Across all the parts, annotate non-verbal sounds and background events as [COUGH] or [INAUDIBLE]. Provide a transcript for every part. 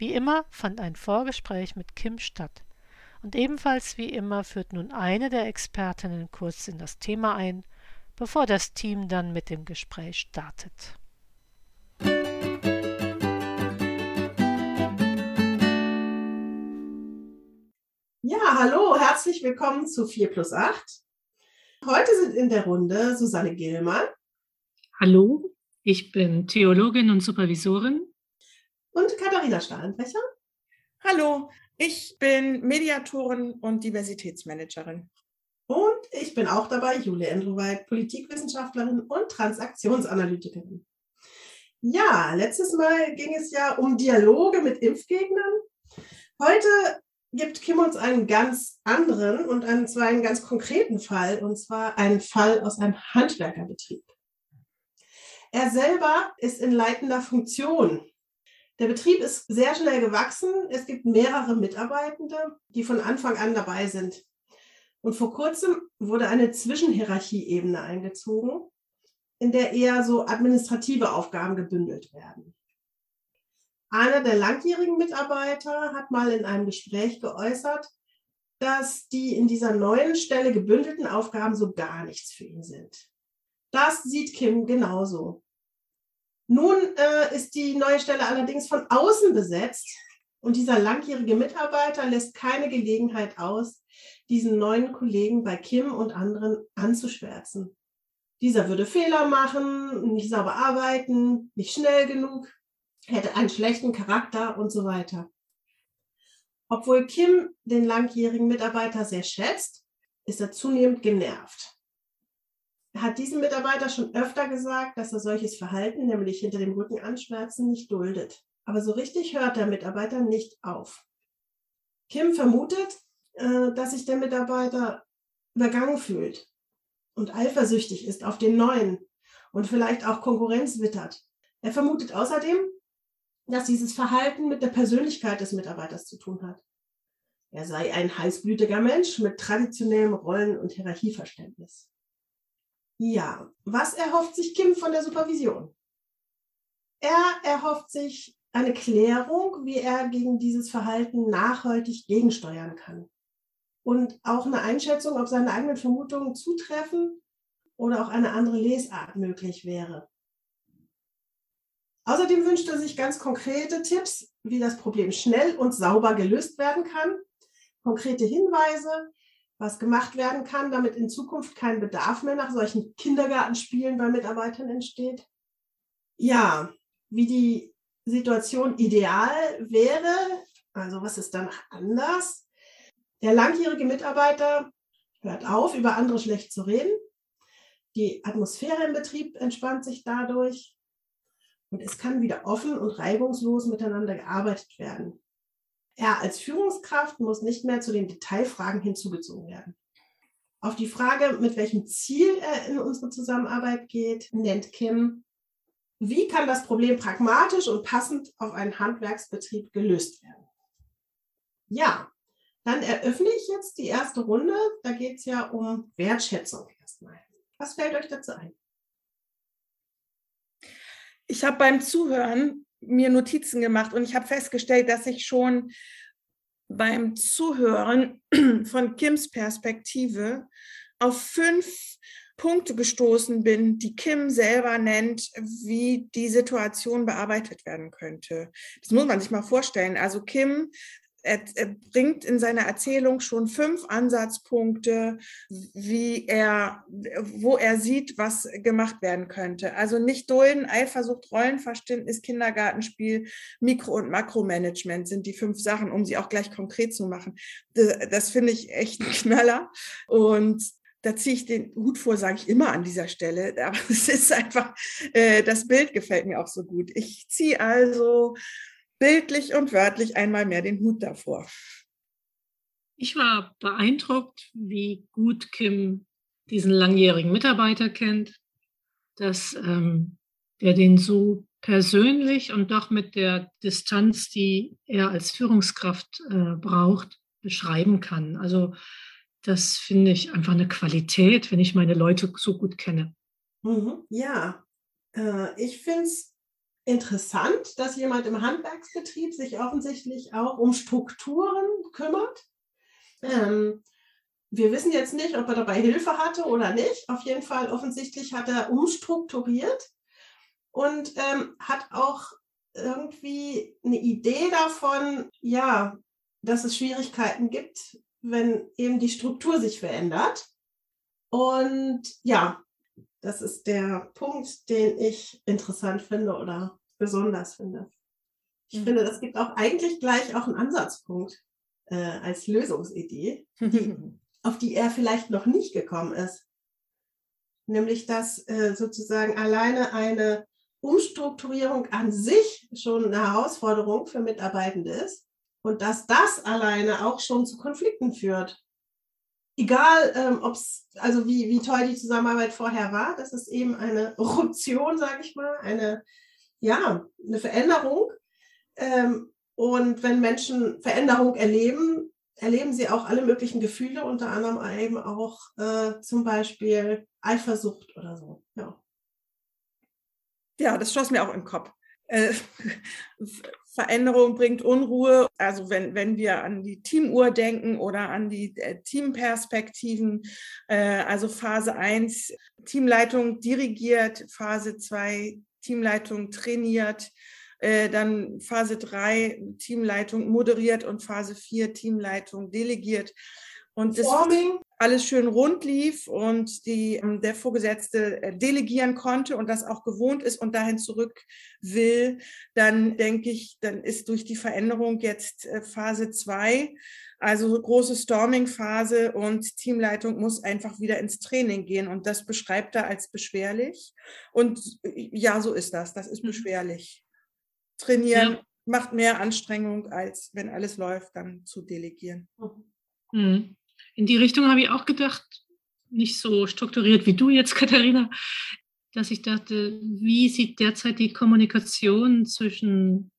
Wie immer fand ein Vorgespräch mit Kim statt. Und ebenfalls wie immer führt nun eine der Expertinnen kurz in das Thema ein, bevor das Team dann mit dem Gespräch startet. Ja, hallo, herzlich willkommen zu 4 plus 8. Heute sind in der Runde Susanne Gillmann. Hallo, ich bin Theologin und Supervisorin. Und Katharina Stahlenbrecher. Hallo, ich bin Mediatorin und Diversitätsmanagerin. Und ich bin auch dabei, Julia Endroweit, Politikwissenschaftlerin und Transaktionsanalytikerin. Ja, letztes Mal ging es ja um Dialoge mit Impfgegnern. Heute gibt Kim uns einen ganz anderen und einen, zwar einen ganz konkreten Fall, und zwar einen Fall aus einem Handwerkerbetrieb. Er selber ist in leitender Funktion der Betrieb ist sehr schnell gewachsen. Es gibt mehrere Mitarbeitende, die von Anfang an dabei sind. Und vor kurzem wurde eine Zwischenhierarchieebene eingezogen, in der eher so administrative Aufgaben gebündelt werden. Einer der langjährigen Mitarbeiter hat mal in einem Gespräch geäußert, dass die in dieser neuen Stelle gebündelten Aufgaben so gar nichts für ihn sind. Das sieht Kim genauso. Nun äh, ist die neue Stelle allerdings von außen besetzt und dieser langjährige Mitarbeiter lässt keine Gelegenheit aus, diesen neuen Kollegen bei Kim und anderen anzuschwärzen. Dieser würde Fehler machen, nicht sauber arbeiten, nicht schnell genug, hätte einen schlechten Charakter und so weiter. Obwohl Kim den langjährigen Mitarbeiter sehr schätzt, ist er zunehmend genervt hat diesem Mitarbeiter schon öfter gesagt, dass er solches Verhalten, nämlich hinter dem Rücken anschwärzen, nicht duldet. Aber so richtig hört der Mitarbeiter nicht auf. Kim vermutet, äh, dass sich der Mitarbeiter übergangen fühlt und eifersüchtig ist auf den neuen und vielleicht auch Konkurrenz wittert. Er vermutet außerdem, dass dieses Verhalten mit der Persönlichkeit des Mitarbeiters zu tun hat. Er sei ein heißblütiger Mensch mit traditionellem Rollen- und Hierarchieverständnis. Ja, was erhofft sich Kim von der Supervision? Er erhofft sich eine Klärung, wie er gegen dieses Verhalten nachhaltig gegensteuern kann. Und auch eine Einschätzung, ob seine eigenen Vermutungen zutreffen oder auch eine andere Lesart möglich wäre. Außerdem wünscht er sich ganz konkrete Tipps, wie das Problem schnell und sauber gelöst werden kann, konkrete Hinweise, was gemacht werden kann, damit in Zukunft kein Bedarf mehr nach solchen Kindergartenspielen bei Mitarbeitern entsteht? Ja, wie die Situation ideal wäre, also was ist dann anders? Der langjährige Mitarbeiter hört auf, über andere schlecht zu reden. Die Atmosphäre im Betrieb entspannt sich dadurch und es kann wieder offen und reibungslos miteinander gearbeitet werden. Er als Führungskraft muss nicht mehr zu den Detailfragen hinzugezogen werden. Auf die Frage, mit welchem Ziel er in unsere Zusammenarbeit geht, nennt Kim, wie kann das Problem pragmatisch und passend auf einen Handwerksbetrieb gelöst werden? Ja, dann eröffne ich jetzt die erste Runde. Da geht es ja um Wertschätzung erstmal. Was fällt euch dazu ein? Ich habe beim Zuhören mir Notizen gemacht und ich habe festgestellt, dass ich schon beim Zuhören [CLEARS THROAT] von Kims Perspektive auf fünf Punkte gestoßen bin, die Kim selber nennt, wie die Situation bearbeitet werden könnte. Das muss man sich mal vorstellen. Also Kim er, er, bringt in seiner Erzählung schon fünf Ansatzpunkte, wie er, wo er sieht, was gemacht werden könnte. Also nicht dulden, Eifersucht, Rollenverständnis, Kindergartenspiel, Mikro- und Makromanagement sind die fünf Sachen, um sie auch gleich konkret zu machen. Das, das finde ich echt ein Knaller. Und da ziehe ich den Hut vor, sage ich immer an dieser Stelle. Aber [LAUGHS] es ist einfach, äh, das Bild gefällt mir auch so gut. Ich ziehe also bildlich und wörtlich einmal mehr den Hut davor. Ich war beeindruckt, wie gut Kim diesen langjährigen Mitarbeiter kennt, dass ähm, der den so persönlich und doch mit der Distanz, die er als Führungskraft äh, braucht, beschreiben kann. Also das finde ich einfach eine Qualität, wenn ich meine Leute so gut kenne. Mhm, ja, äh, ich finde es interessant, dass jemand im Handwerksbetrieb sich offensichtlich auch um Strukturen kümmert. Ähm, wir wissen jetzt nicht, ob er dabei Hilfe hatte oder nicht. Auf jeden Fall offensichtlich hat er umstrukturiert und ähm, hat auch irgendwie eine Idee davon, ja, dass es Schwierigkeiten gibt, wenn eben die Struktur sich verändert. Und ja, das ist der Punkt, den ich interessant finde oder besonders finde. Ich mhm. finde, das gibt auch eigentlich gleich auch einen Ansatzpunkt äh, als Lösungsidee, die, [LAUGHS] auf die er vielleicht noch nicht gekommen ist. Nämlich, dass äh, sozusagen alleine eine Umstrukturierung an sich schon eine Herausforderung für Mitarbeitende ist und dass das alleine auch schon zu Konflikten führt. Egal, ähm, ob es, also wie, wie toll die Zusammenarbeit vorher war, das ist eben eine [LAUGHS] Ruption, sage ich mal, eine, ja, eine Veränderung. Ähm, und wenn Menschen Veränderung erleben, erleben sie auch alle möglichen Gefühle, unter anderem eben auch äh, zum Beispiel Eifersucht oder so. Ja. Ja, das schoss mir auch im Kopf. Äh, Veränderung bringt Unruhe. Also wenn, wenn wir an die Teamuhr denken oder an die äh, Teamperspektiven, äh, also Phase 1, Teamleitung dirigiert, Phase 2, Teamleitung trainiert, äh, dann Phase 3, Teamleitung moderiert und Phase 4, Teamleitung delegiert. Und das alles schön rund lief und die, ähm, der Vorgesetzte äh, delegieren konnte und das auch gewohnt ist und dahin zurück will, dann denke ich, dann ist durch die Veränderung jetzt äh, Phase 2, also große Storming-Phase und Teamleitung muss einfach wieder ins Training gehen und das beschreibt er als beschwerlich. Und äh, ja, so ist das, das ist mhm. beschwerlich. Trainieren ja. macht mehr Anstrengung, als wenn alles läuft, dann zu delegieren. Mhm. In die Richtung habe ich auch gedacht, nicht so strukturiert wie du jetzt, [LAUGHS] Katharina, dass ich dachte, wie sieht derzeit die Kommunikation zwischen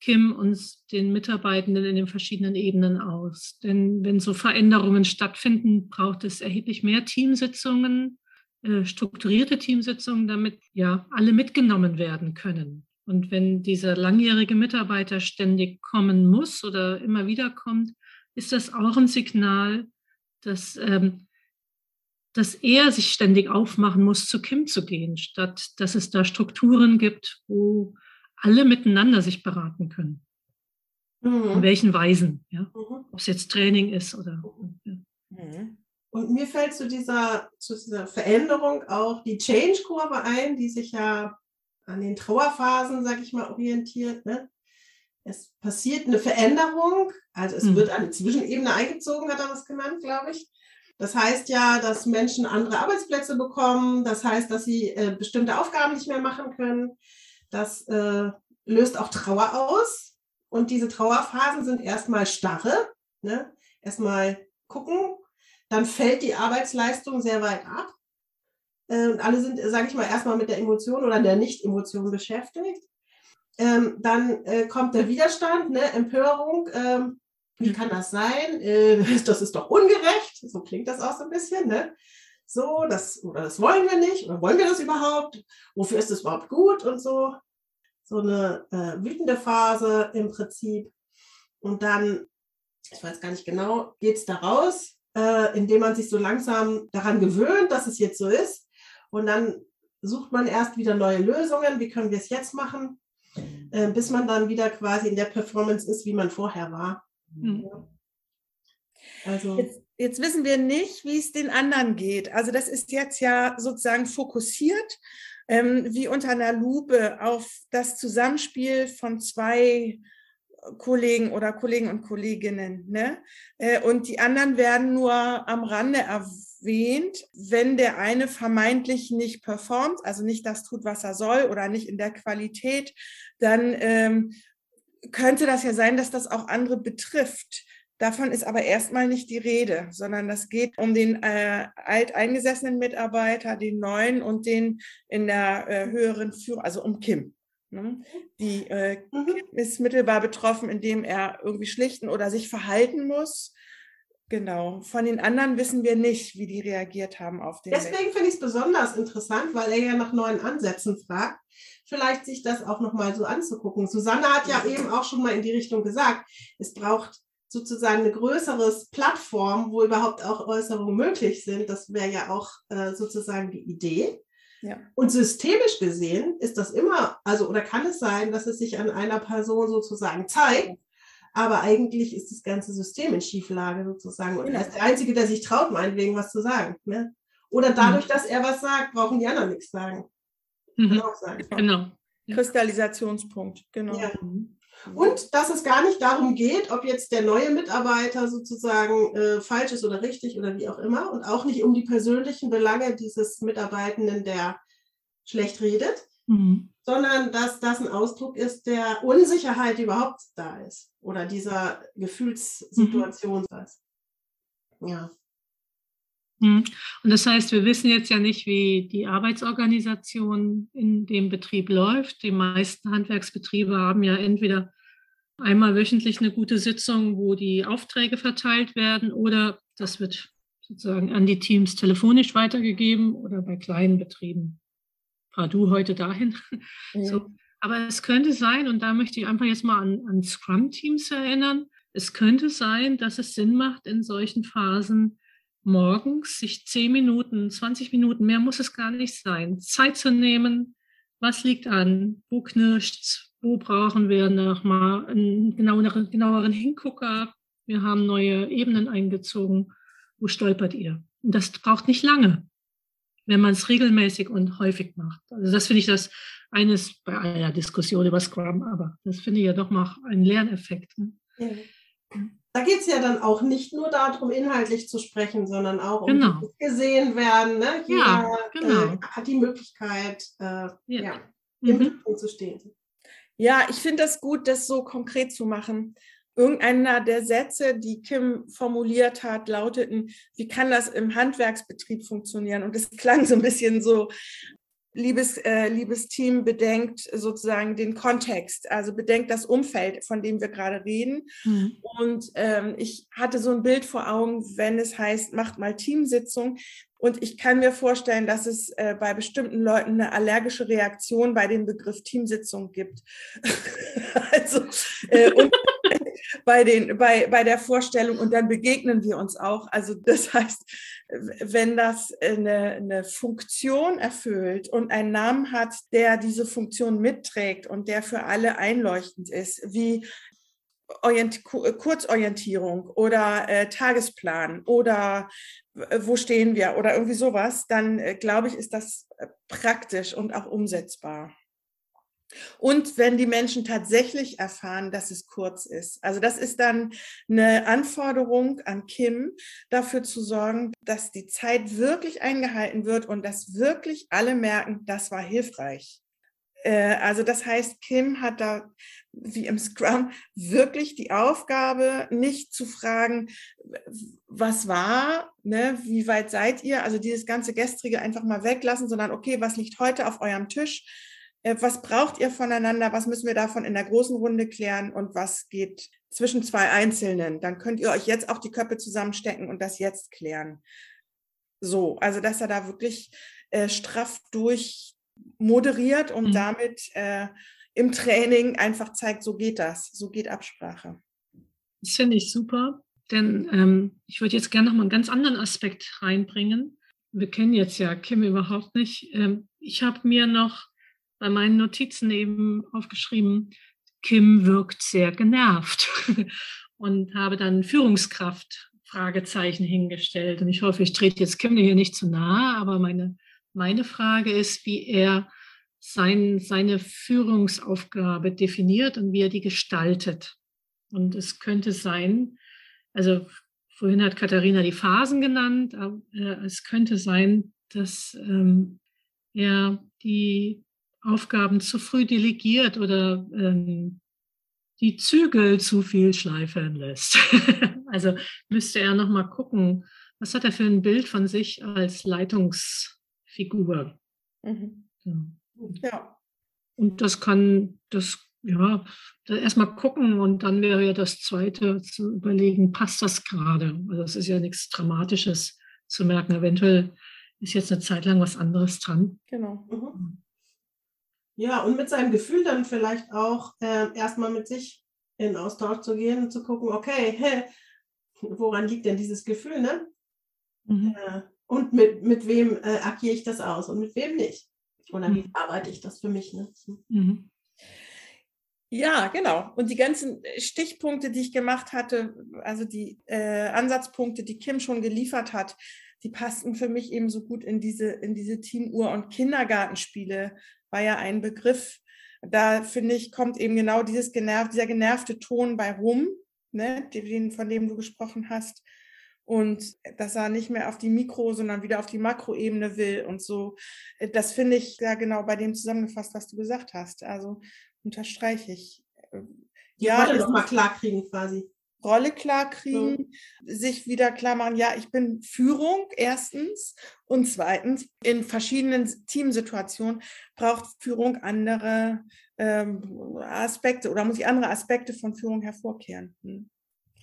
Kim und den Mitarbeitenden in den verschiedenen Ebenen aus? Denn wenn so Veränderungen stattfinden, braucht es erheblich mehr Teamsitzungen, äh, strukturierte Teamsitzungen, damit ja alle mitgenommen werden können. Und wenn dieser langjährige Mitarbeiter ständig kommen muss oder immer wieder kommt, ist das auch ein Signal, dass, ähm, dass er sich ständig aufmachen muss, zu Kim zu gehen, statt dass es da Strukturen gibt, wo alle miteinander sich beraten können. Mhm. In welchen Weisen, ja? Mhm. Ob es jetzt Training ist oder. Ja. Mhm. Und mir fällt zu dieser, zu dieser Veränderung auch die Change-Kurve ein, die sich ja an den Trauerphasen, sag ich mal, orientiert. Ne? Es passiert eine Veränderung, also es mhm. wird eine Zwischenebene eingezogen, hat er das genannt, glaube ich. Das heißt ja, dass Menschen andere Arbeitsplätze bekommen. Das heißt, dass sie äh, bestimmte Aufgaben nicht mehr machen können. Das äh, löst auch Trauer aus. Und diese Trauerphasen sind erstmal starre. Ne? Erstmal gucken. Dann fällt die Arbeitsleistung sehr weit ab. Äh, und alle sind, sage ich mal, erstmal mit der Emotion oder der Nicht-Emotion beschäftigt. Ähm, dann äh, kommt der Widerstand, ne? Empörung. Ähm, wie kann das sein? Äh, [LAUGHS] das ist doch ungerecht. So klingt das auch so ein bisschen. Ne? So, das, oder das wollen wir nicht. Oder wollen wir das überhaupt? Wofür ist es überhaupt gut? Und so. So eine äh, wütende Phase im Prinzip. Und dann, ich weiß gar nicht genau, geht es da raus, äh, indem man sich so langsam daran gewöhnt, dass es jetzt so ist. Und dann sucht man erst wieder neue Lösungen. Wie können wir es jetzt machen? Äh, bis man dann wieder quasi in der Performance ist, wie man vorher war. Mhm. Also. Jetzt, jetzt, wissen wir nicht, wie es den anderen geht. Also das ist jetzt ja sozusagen fokussiert, ähm, wie unter einer Lupe auf das Zusammenspiel von zwei Kollegen oder Kollegen und Kolleginnen. Ne? Äh, und die anderen werden nur am Rande erwähnt, wenn der eine vermeintlich nicht performt, also nicht das tut, was er soll oder nicht in der Qualität, dann ähm, könnte das ja sein, dass das auch andere betrifft. Davon ist aber erstmal nicht die Rede, sondern das geht um den äh, alteingesessenen Mitarbeiter, den neuen und den in der äh, höheren Führung, also um Kim. Ne? Die äh, mhm. Ist mittelbar betroffen, indem er irgendwie schlichten oder sich verhalten muss. Genau. Von den anderen wissen wir nicht, wie die reagiert haben auf den. Deswegen finde ich es besonders interessant, weil er ja nach neuen Ansätzen fragt. Vielleicht sich das auch nochmal so anzugucken. Susanne hat ja eben auch schon mal in die Richtung gesagt, es braucht sozusagen eine größere Plattform, wo überhaupt auch Äußerungen möglich sind. Das wäre ja auch äh, sozusagen die Idee. Ja. Und systemisch gesehen ist das immer, also oder kann es sein, dass es sich an einer Person sozusagen zeigt, aber eigentlich ist das ganze System in Schieflage sozusagen. Und er ist der Einzige, der sich traut, meinetwegen was zu sagen. Ne? Oder dadurch, mhm. dass er was sagt, brauchen die anderen nichts sagen. Mhm. Kann auch sein. Genau. Kristallisationspunkt, genau. Ja. Mhm. Und dass es gar nicht darum geht, ob jetzt der neue Mitarbeiter sozusagen äh, falsch ist oder richtig oder wie auch immer. Und auch nicht um die persönlichen Belange dieses Mitarbeitenden, der schlecht redet, mhm. sondern dass das ein Ausdruck ist der Unsicherheit, die überhaupt da ist oder dieser Gefühlssituation. Mhm. Ja. Und das heißt, wir wissen jetzt ja nicht, wie die Arbeitsorganisation in dem Betrieb läuft. Die meisten Handwerksbetriebe haben ja entweder einmal wöchentlich eine gute Sitzung, wo die Aufträge verteilt werden oder das wird sozusagen an die Teams telefonisch weitergegeben oder bei kleinen Betrieben fahr du heute dahin. [LAUGHS] Ja. So. Aber es könnte sein, und da möchte ich einfach jetzt mal an, an Scrum-Teams erinnern, es könnte sein, dass es Sinn macht, in solchen Phasen morgens sich 10 Minuten, 20 Minuten, mehr muss es gar nicht sein, Zeit zu nehmen, was liegt an, wo knirscht's, wo brauchen wir nochmal einen genaueren, genaueren Hingucker, wir haben neue Ebenen eingezogen, wo stolpert ihr? Und das braucht nicht lange wenn man es regelmäßig und häufig macht. Also das finde ich das eines bei einer Diskussion über Scrum, aber das finde ich ja doch mal ein Lerneffekt. Ne? Ja. Da geht es ja dann auch nicht nur darum, inhaltlich zu sprechen, sondern auch um genau. gesehen werden. Ne? Jeder ja, genau. äh, hat die Möglichkeit, äh, ja. ja. im mhm. zu stehen. Ja, ich finde das gut, das so konkret zu machen. Irgendeiner der Sätze, die Kim formuliert hat, lauteten, wie kann das im Handwerksbetrieb funktionieren? Und es klang so ein bisschen so, liebes, äh, liebes Team, bedenkt sozusagen den Kontext, also bedenkt das Umfeld, von dem wir gerade reden. Mhm. Und ähm, ich hatte so ein Bild vor Augen, wenn es heißt, macht mal Teamsitzung. Und ich kann mir vorstellen, dass es äh, bei bestimmten Leuten eine allergische Reaktion bei dem Begriff Teamsitzung gibt. [LAUGHS] also, äh, und [LAUGHS] bei, den, bei, bei der Vorstellung und dann begegnen wir uns auch. Also das heißt, wenn das eine, eine Funktion erfüllt und einen Namen hat, der diese Funktion mitträgt und der für alle einleuchtend ist, wie Orient Kurzorientierung oder äh, Tagesplan oder wo stehen wir oder irgendwie sowas, dann äh, glaube ich, ist das äh, praktisch und auch umsetzbar. Und wenn die Menschen tatsächlich erfahren, dass es kurz ist. Also das ist dann eine Anforderung an Kim, dafür zu sorgen, dass die Zeit wirklich eingehalten wird und dass wirklich alle merken, das war hilfreich. Äh, also das heißt, Kim hat da wie im Scrum wirklich die Aufgabe, nicht zu fragen, was war, ne, wie weit seid ihr, also dieses ganze Gestrige einfach mal weglassen, sondern okay, was liegt heute auf eurem Tisch? Äh, was braucht ihr voneinander, was müssen wir davon in der großen Runde klären und was geht zwischen zwei Einzelnen. Dann könnt ihr euch jetzt auch die Köpfe zusammenstecken und das jetzt klären. So, also dass er da wirklich äh, straff durch moderiert und mhm. damit äh, im Training einfach zeigt, so geht das, so geht Absprache. Das finde ich super, denn ähm, ich würde jetzt gerne noch mal einen ganz anderen Aspekt reinbringen. Wir kennen jetzt ja Kim überhaupt nicht. Ähm, ich habe mir noch bei meinen Notizen eben aufgeschrieben, Kim wirkt sehr genervt [LAUGHS] und habe dann Führungskraft Fragezeichen hingestellt. Und ich hoffe, ich trete jetzt Kim hier nicht zu nahe, aber meine, meine Frage ist, wie er sein, seine Führungsaufgabe definiert und wie er die gestaltet. Und es könnte sein, also vorhin hat Katharina die Phasen genannt, aber äh, es könnte sein, dass ähm, er die Aufgaben zu früh delegiert oder ähm, die Zügel zu viel schleifen lässt. [LAUGHS] also müsste er nochmal gucken, was hat er für ein Bild von sich als Leitungsfigur. Mhm. Ja. Und das kann, das, ja, erstmal gucken und dann wäre ja das Zweite zu überlegen, passt das gerade? Also es ist ja nichts Dramatisches zu merken. Eventuell ist jetzt eine Zeit lang was anderes dran. Genau. Mhm. Ja, und mit seinem Gefühl dann vielleicht auch äh, erstmal mit sich in Austausch zu gehen und zu gucken, okay, [LAUGHS] hä, woran liegt denn dieses Gefühl, ne? Mhm. Äh, und mit, mit wem äh, agiere ich das aus und mit wem nicht? Oder wie arbeite ich das für mich? Ne? Mhm. Ja, genau. Und die ganzen Stichpunkte, die ich gemacht hatte, also die äh, Ansatzpunkte, die Kim schon geliefert hat, die passten für mich eben so gut in diese, in diese Teamuhr- und Kindergartenspiele, war ja ein Begriff. Da finde ich, kommt eben genau dieses generv, dieser genervte Ton bei rum, ne, den, von dem du gesprochen hast. Und dass er nicht mehr auf die Mikro, sondern wieder auf die Makroebene will und so. Das finde ich ja genau bei dem zusammengefasst, was du gesagt hast. Also unterstreiche ich. Die ja, Rolle nochmal klar kriegen quasi. Rolle klar kriegen, mhm. sich wieder klar machen, ja, ich bin Führung erstens und zweitens in verschiedenen Teamsituationen braucht Führung andere ähm, Aspekte oder muss ich andere Aspekte von Führung hervorkehren. Hm.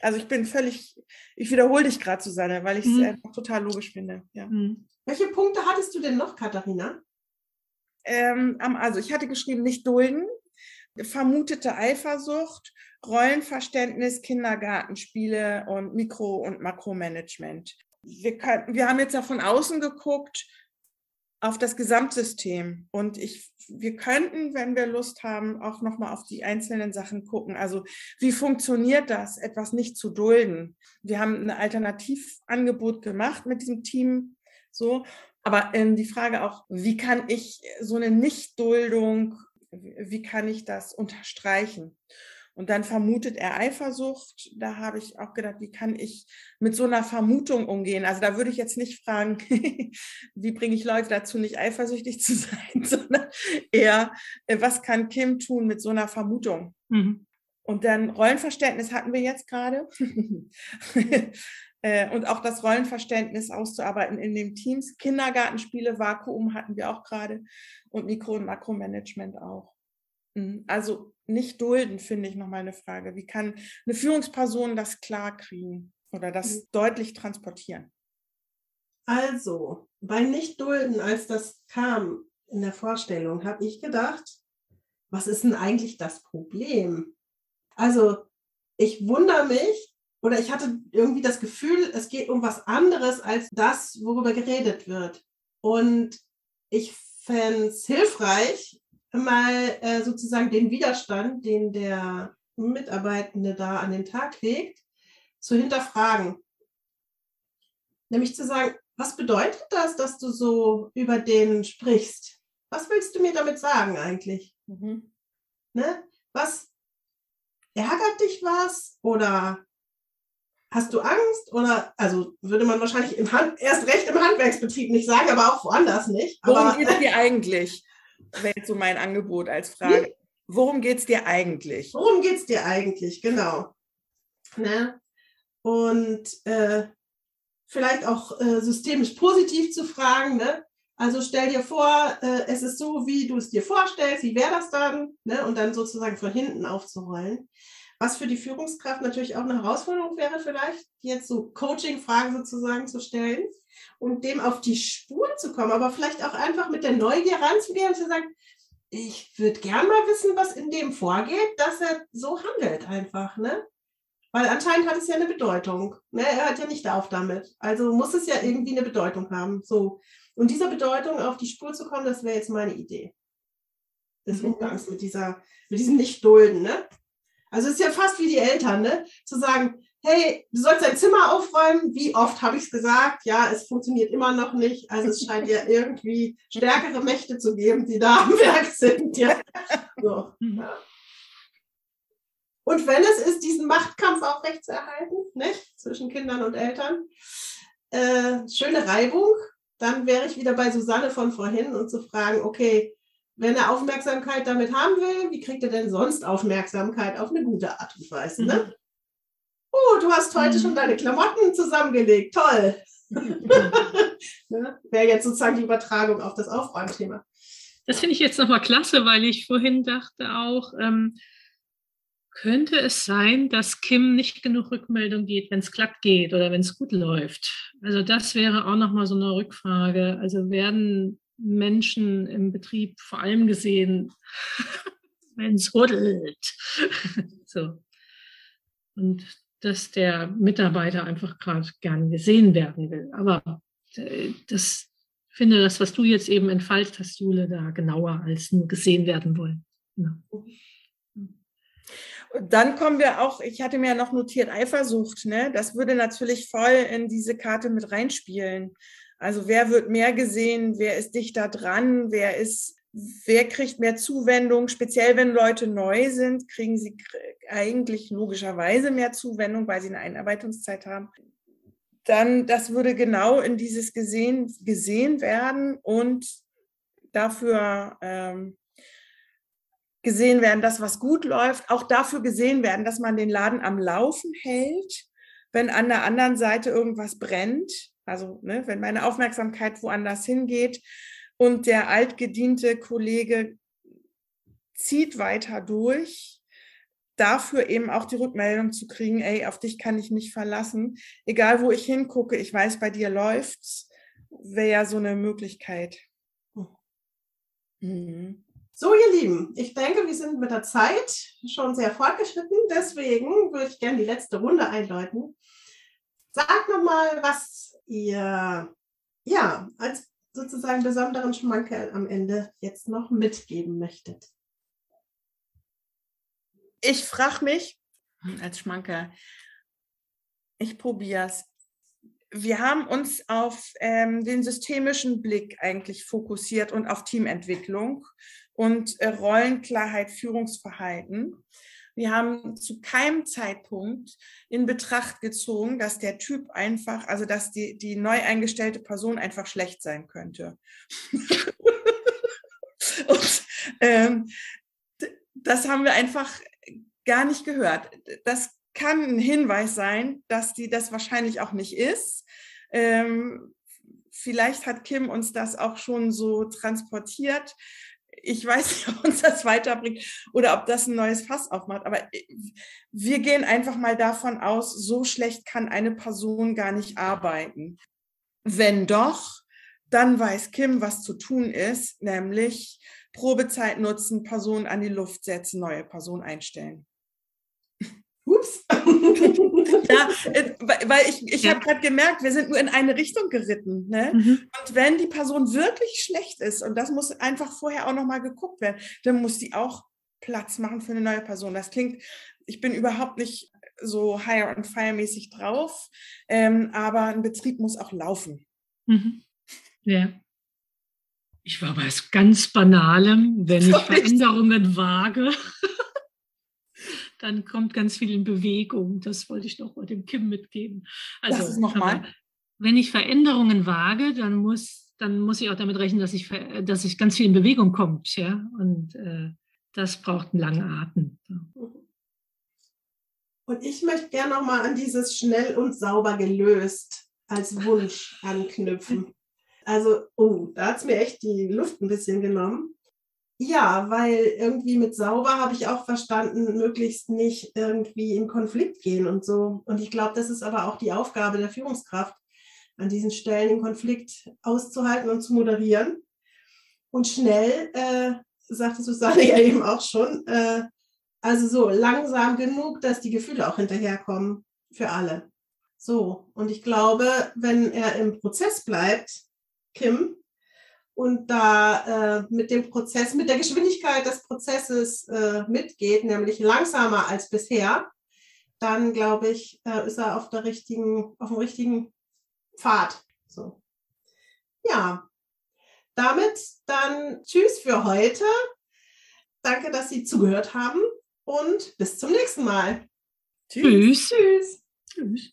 Also ich bin völlig, ich wiederhole dich gerade, Susanne, weil ich es mhm. einfach total logisch finde. Ja. Mhm. Welche Punkte hattest du denn noch, Katharina? Ähm, also ich hatte geschrieben, nicht dulden, vermutete Eifersucht, Rollenverständnis, Kindergartenspiele und Mikro- und Makromanagement. Wir, können, wir haben jetzt ja von außen geguckt auf das Gesamtsystem und ich, wir könnten, wenn wir Lust haben, auch nochmal auf die einzelnen Sachen gucken. Also wie funktioniert das, etwas nicht zu dulden? Wir haben ein Alternativangebot gemacht mit diesem Team, so. Aber ähm, die Frage auch, wie kann ich so eine Nichtduldung wie kann ich das unterstreichen? Und dann vermutet er Eifersucht. Da habe ich auch gedacht, wie kann ich mit so einer Vermutung umgehen? Also da würde ich jetzt nicht fragen, [LAUGHS] wie bringe ich Leute dazu, nicht eifersüchtig zu [LAUGHS] sein, sondern eher, äh, was kann Kim tun mit so einer Vermutung? Mhm. Und dann Rollenverständnis hatten wir jetzt gerade. [LAUGHS] Äh, und auch das Rollenverständnis auszuarbeiten in den Teams. Kindergartenspiele, Vakuum hatten wir auch gerade und Mikro- und Makromanagement auch. Mhm. Also nicht dulden, finde ich nochmal eine Frage. Wie kann eine Führungsperson das klar kriegen oder das mhm. deutlich transportieren? Also, bei Nicht-Dulden, als das kam in der Vorstellung, habe ich gedacht, was ist denn eigentlich das Problem? Also, ich wundere mich, oder ich hatte irgendwie das Gefühl, es geht um was anderes als das, worüber geredet wird. Und ich fände es hilfreich, mal äh, sozusagen den Widerstand, den der Mitarbeitende da an den Tag legt, zu hinterfragen. Nämlich zu sagen, was bedeutet das, dass du so über den sprichst? Was willst du mir damit sagen eigentlich? Mhm. Ne? Was ärgert dich was? Oder Hast du Angst? Oder, also würde man wahrscheinlich im Hand, erst recht im Handwerksbetrieb nicht sagen, aber auch woanders nicht. Worum geht es dir eigentlich? Wäre jetzt so mein Angebot als Frage. Worum geht es dir eigentlich? Worum geht es dir eigentlich, genau. Ne? Und äh, vielleicht auch äh, systemisch positiv zu fragen. Ne? Also stell dir vor, äh, es ist so, wie du es dir vorstellst, wie wäre das dann? Ne? Und dann sozusagen von hinten aufzurollen. Was für die Führungskraft natürlich auch eine Herausforderung wäre, vielleicht jetzt so Coaching-Fragen sozusagen zu stellen und dem auf die Spur zu kommen, aber vielleicht auch einfach mit der Neugier ranzugehen und zu sagen, ich würde gern mal wissen, was in dem vorgeht, dass er so handelt einfach, ne? Weil anscheinend hat es ja eine Bedeutung. Ne? Er hört ja nicht auf damit. Also muss es ja irgendwie eine Bedeutung haben. So. Und dieser Bedeutung auf die Spur zu kommen, das wäre jetzt meine Idee. Des mhm. Umgangs mit dieser, mit diesem Nicht-Dulden, ne? Also es ist ja fast wie die Eltern, ne? Zu sagen, hey, du sollst dein Zimmer aufräumen. Wie oft habe ich es gesagt? Ja, es funktioniert immer noch nicht. Also es scheint ja [LAUGHS] irgendwie stärkere Mächte zu geben, die da am Werk sind. Ja. So, mhm. ja. Und wenn es ist, diesen Machtkampf aufrechtzuerhalten, nicht? zwischen Kindern und Eltern, äh, schöne Reibung, dann wäre ich wieder bei Susanne von vorhin und zu fragen, okay, wenn er Aufmerksamkeit damit haben will, wie kriegt er denn sonst Aufmerksamkeit auf eine gute Art und Weise? Ne? Mhm. Oh, du hast heute mhm. schon deine Klamotten zusammengelegt. Toll. [LAUGHS] ne? Wäre jetzt sozusagen die Übertragung auf das Aufräumthema. Das finde ich jetzt nochmal klasse, weil ich vorhin dachte auch, ähm, könnte es sein, dass Kim nicht genug Rückmeldung geht, wenn es glatt geht oder wenn es gut läuft? Also das wäre auch nochmal so eine Rückfrage. Also werden Menschen im Betrieb vor allem gesehen, [LAUGHS] wenn es huddelt? [LAUGHS] so. Und dass der Mitarbeiter einfach gerade gerne gesehen werden will. Aber äh, das finde das, was du jetzt eben entfaltet hast, Jule, da genauer als nur gesehen werden wollen. Ja. Dann kommen wir auch, ich hatte mir ja noch notiert, Eifersucht, ne? Das würde natürlich voll in diese Karte mit reinspielen. Also wer wird mehr gesehen, wer ist dichter dran, wer ist, wer kriegt mehr Zuwendung, speziell wenn Leute neu sind, kriegen sie eigentlich logischerweise mehr Zuwendung, weil sie eine Einarbeitungszeit haben. Dann, das würde genau in dieses gesehen, gesehen werden und dafür ähm, gesehen werden, dass was gut läuft, auch dafür gesehen werden, dass man den Laden am Laufen hält, wenn an der anderen Seite irgendwas brennt. Also ne, wenn meine Aufmerksamkeit woanders hingeht und der altgediente Kollege zieht weiter durch, dafür eben auch die Rückmeldung zu kriegen, ey, auf dich kann ich nicht verlassen. Egal wo ich hingucke, ich weiß, bei dir läuft's, wäre ja so eine Möglichkeit. Mhm. So, ihr Lieben, ich denke, wir sind mit der Zeit schon sehr fortgeschritten. Deswegen würde ich gerne die letzte Runde einläuten. Sagt nochmal, was ihr ja als sozusagen besonderen Schmankerl am Ende jetzt noch mitgeben möchtet. Ich frage mich als Schmankerl, ich probiere es. Wir haben uns auf ähm, den systemischen Blick eigentlich fokussiert und auf Teamentwicklung und äh, Rollenklarheit, Führungsverhalten. Wir haben zu keinem Zeitpunkt in Betracht gezogen, dass der Typ einfach, also dass die, die neu eingestellte Person einfach schlecht sein könnte. [LAUGHS] und ähm, das haben wir einfach gar nicht gehört. Das kann ein Hinweis sein, dass die das wahrscheinlich auch nicht ist. Ähm, vielleicht hat Kim uns das auch schon so transportiert ich weiß nicht, [LAUGHS] ob uns das weiterbringt oder ob das ein neues Fass aufmacht. Aber äh, wir gehen einfach mal davon aus, so schlecht kann eine Person gar nicht arbeiten. Wenn doch, dann weiß Kim, was zu tun ist, nämlich Probezeit nutzen, Person an die Luft setzen, neue Person einstellen. Ups. [LAUGHS] ja, äh, weil ich, ich ja. habe gerade gemerkt, wir sind nur in eine Richtung geritten. Ne? Mhm. Und wenn die Person wirklich schlecht ist, und das muss einfach vorher auch nochmal geguckt werden, dann muss die auch Platz machen für eine neue Person. Das klingt, ich bin überhaupt nicht so higher and fire mäßig drauf, ähm, aber ein Betrieb muss auch laufen. Mhm. Ja. Ich war bei was ganz Banalem, wenn ich Veränderungen wage [LAUGHS] dann kommt ganz viel in Bewegung. Das wollte ich noch mal dem Kim mitgeben. Also, das ist nochmal. Wenn ich Veränderungen wage, dann muss, dann muss ich auch damit rechnen, dass ich, dass ich ganz viel in Bewegung kommt. Ja? Und äh, das braucht einen langen Atem. Und ich möchte gerne noch mal an dieses schnell und sauber gelöst als Wunsch anknüpfen. Also, oh, da hat es mir echt die Luft ein bisschen genommen. Ja, weil irgendwie mit sauber habe ich auch verstanden, möglichst nicht irgendwie in Konflikt gehen und so. Und ich glaube, das ist aber auch die Aufgabe der Führungskraft, an diesen Stellen den Konflikt auszuhalten und zu moderieren. Und schnell, äh, sagte Susanne [LAUGHS] ja eben auch schon, äh, also so langsam genug, dass die Gefühle auch hinterherkommen für alle. So, und ich glaube, wenn er im Prozess bleibt, Kim, und da äh, mit dem Prozess, mit der Geschwindigkeit des Prozesses äh, mitgeht, nämlich langsamer als bisher, dann glaube ich, äh, ist er auf der richtigen, auf dem richtigen Pfad. So. Ja, damit dann Tschüss für heute. Danke, dass Sie zugehört haben und bis zum nächsten Mal. Tschüss. Tschüss. Tschüss.